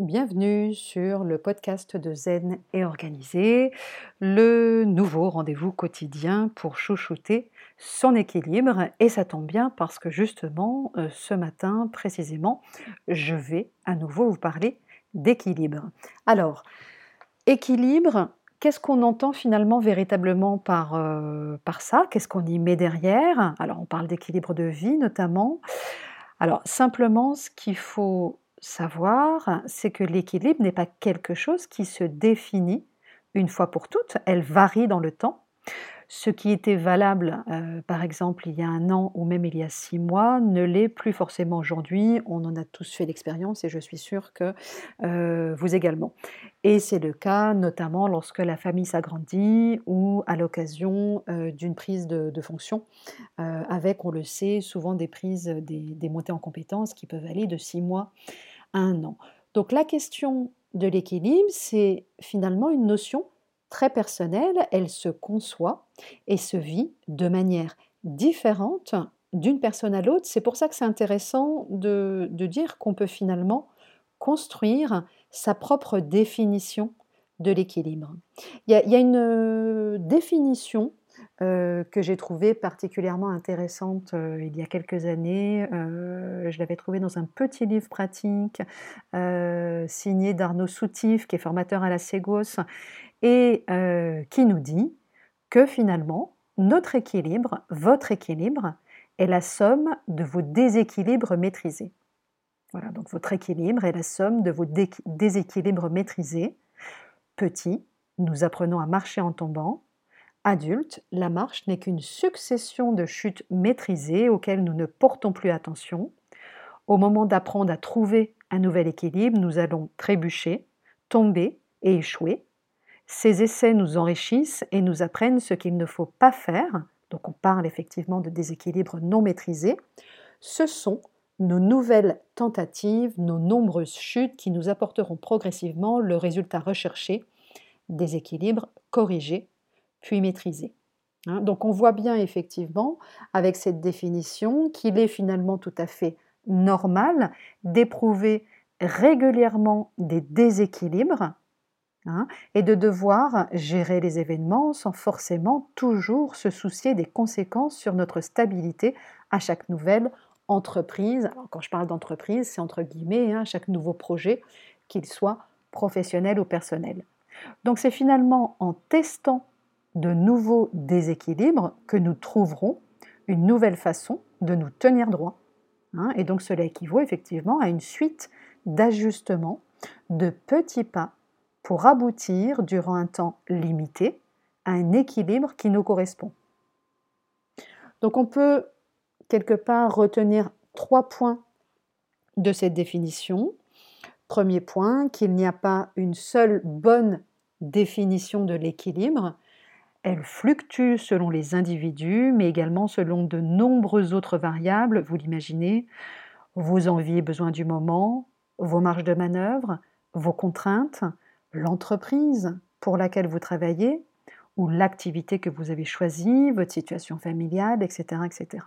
Bienvenue sur le podcast de Zen et Organisé, le nouveau rendez-vous quotidien pour chouchouter son équilibre. Et ça tombe bien parce que justement, euh, ce matin précisément, je vais à nouveau vous parler d'équilibre. Alors, équilibre, qu'est-ce qu'on entend finalement véritablement par, euh, par ça? Qu'est-ce qu'on y met derrière? Alors, on parle d'équilibre de vie notamment. Alors, simplement, ce qu'il faut savoir, c'est que l'équilibre n'est pas quelque chose qui se définit une fois pour toutes, elle varie dans le temps. Ce qui était valable, euh, par exemple, il y a un an ou même il y a six mois, ne l'est plus forcément aujourd'hui. On en a tous fait l'expérience et je suis sûre que euh, vous également. Et c'est le cas notamment lorsque la famille s'agrandit ou à l'occasion euh, d'une prise de, fonction, avec, on le sait, souvent des prises, des, montées en compétences qui peuvent aller de six mois Donc la question de l'équilibre, c'est finalement une notion très personnelle, elle se conçoit et se vit de manière différente d'une personne à l'autre. C'est pour ça que c'est intéressant de, dire qu'on peut finalement construire sa propre définition de l'équilibre. Il, il y a, une euh, définition euh, que j'ai trouvée particulièrement intéressante euh, il y a quelques années. Euh, je l'avais trouvée dans un petit livre pratique signé d'Arnaud Soutif, qui est formateur à la Ségos, et qui nous dit que finalement, notre équilibre, votre équilibre, est la somme de vos déséquilibres maîtrisés. Voilà, donc votre équilibre est la somme de vos déséquilibres maîtrisés. Petit, nous apprenons à marcher en tombant adulte, la marche n'est qu'une succession de chutes maîtrisées auxquelles nous ne portons plus attention. Au moment d'apprendre à trouver un nouvel équilibre, nous allons trébucher, tomber et échouer. Ces essais nous enrichissent et nous apprennent ce qu'il ne faut pas faire. Donc on parle effectivement de déséquilibre non maîtrisé. Ce sont nos nouvelles tentatives, nos nombreuses chutes qui nous apporteront progressivement le résultat recherché, déséquilibre corrigé puis maîtriser. Hein. Donc on voit bien effectivement avec cette définition qu'il est finalement tout à fait normal d'éprouver régulièrement des déséquilibres hein, et de devoir gérer les événements sans forcément toujours se soucier des conséquences sur notre stabilité à chaque nouvelle entreprise. Alors quand je parle d'entreprise, c'est entre guillemets, hein, chaque nouveau projet, qu'il soit professionnel ou personnel. Donc c'est finalement en testant de nouveaux déséquilibres que nous trouverons une nouvelle façon de nous tenir droit. Hein. et donc cela équivaut effectivement à une suite d'ajustements, de petits pas pour aboutir durant un temps limité à un équilibre qui nous correspond. Donc on peut quelque part retenir trois points de cette définition. Premier point, qu'il n'y a pas une seule bonne définition de l'équilibre, elle fluctue selon les individus, mais également selon de nombreuses autres variables, vous l'imaginez, vos envies et besoins du moment, vos marges de manœuvre, vos contraintes, l'entreprise pour laquelle vous travaillez, ou l'activité que vous avez choisie, votre situation familiale, etc. etc.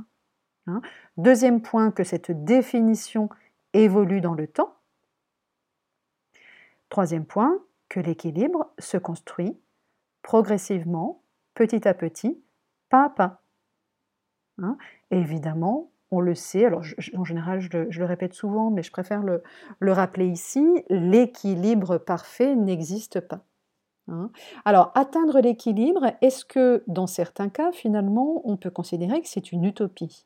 Hein. Deuxième point, que cette définition évolue dans le temps. Troisième point, que l'équilibre se construit progressivement petit à petit, pas à pas. Hein? évidemment, on le sait, alors en général je le, répète souvent, mais je préfère le, rappeler ici, l'équilibre parfait n'existe pas. Hein? alors, atteindre l'équilibre, est-ce que dans certains cas, finalement, on peut considérer que c'est une utopie?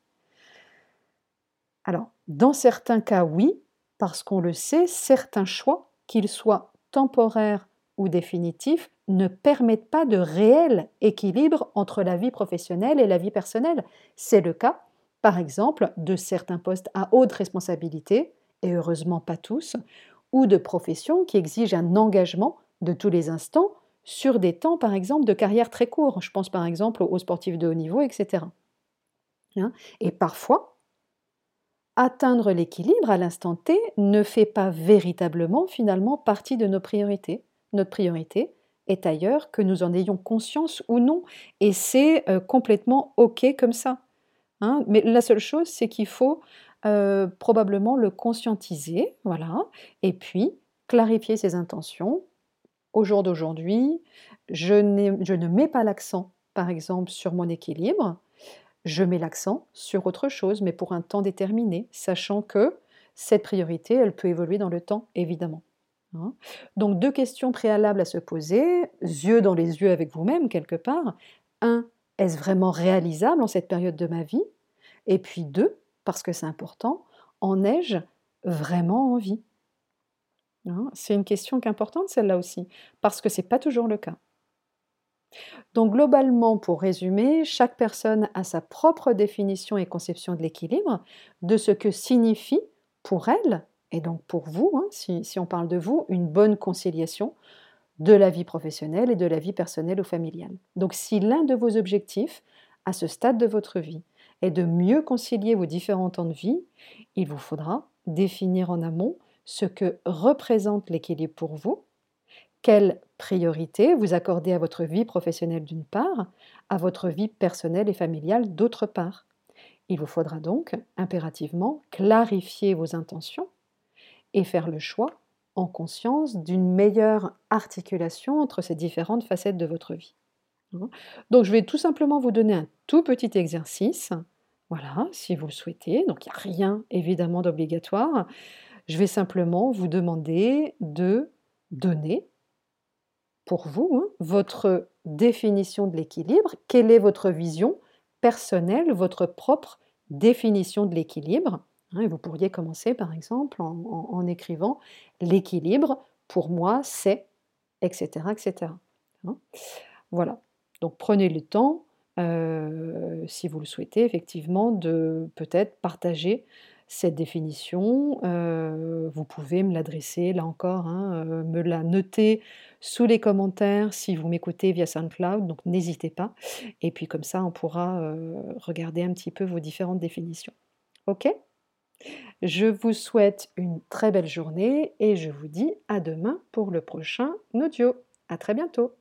Alors, dans certains cas, oui, parce qu'on le sait, certains choix, qu'ils soient temporaires ou définitifs, ne permettent pas de réel équilibre entre la vie professionnelle et la vie personnelle. C'est le cas, par exemple, de certains postes à haute responsabilité, et heureusement pas tous, ou de professions qui exigent un engagement de tous les instants sur des temps, par exemple, de carrière très courts. Je pense par exemple aux sportifs de haut niveau, etc. Hein? Et parfois, atteindre l'équilibre à l'instant T ne fait pas véritablement finalement partie de nos priorités. Notre priorité, est ailleurs, que nous en ayons conscience ou non. Et c'est euh, complètement OK comme ça. Hein. Mais la seule chose, c'est qu'il faut euh, probablement le conscientiser, voilà, et puis clarifier ses intentions. Au jour d'aujourd'hui, je, je ne mets pas l'accent, par exemple, sur mon équilibre, je mets l'accent sur autre chose, mais pour un temps déterminé, sachant que cette priorité, elle peut évoluer dans le temps, évidemment. Hein. Donc deux questions préalables à se poser, yeux dans les yeux avec vous-même quelque part. Un, est-ce vraiment réalisable en cette période de ma vie? Et puis deux, parce que c'est important, en ai-je vraiment envie? Hein. C'est une question importante celle-là aussi, parce que ce n'est pas toujours le cas. Donc globalement, pour résumer, chaque personne a sa propre définition et conception de l'équilibre, de ce que signifie pour elle, et donc pour vous, hein, si, si, on parle de vous, une bonne conciliation de la vie professionnelle et de la vie personnelle ou familiale. Donc si l'un de vos objectifs à ce stade de votre vie est de mieux concilier vos différents temps de vie, il vous faudra définir en amont ce que représente l'équilibre pour vous, quelle priorité vous accordez à votre vie professionnelle d'une part, à votre vie personnelle et familiale d'autre part. Il vous faudra donc impérativement clarifier vos intentions et faire le choix en conscience d'une meilleure articulation entre ces différentes facettes de votre vie. Hein? Donc je vais tout simplement vous donner un tout petit exercice, voilà, si vous le souhaitez. Donc il n'y a rien évidemment d'obligatoire. Je vais simplement vous demander de donner pour vous hein, votre définition de l'équilibre, quelle est votre vision personnelle, votre propre définition de l'équilibre? Hein, vous pourriez commencer par exemple en, écrivant l'équilibre, pour moi, c'est, etc. etc. Hein? voilà. Donc prenez le temps, euh, si vous le souhaitez, effectivement, de peut-être partager cette définition. Euh, vous pouvez me l'adresser, là encore, hein, euh, me la noter sous les commentaires si vous m'écoutez via SoundCloud, donc n'hésitez pas. Et puis comme ça, on pourra regarder un petit peu vos différentes définitions. Ok? Je vous souhaite une très belle journée et je vous dis à demain pour le prochain audio. À très bientôt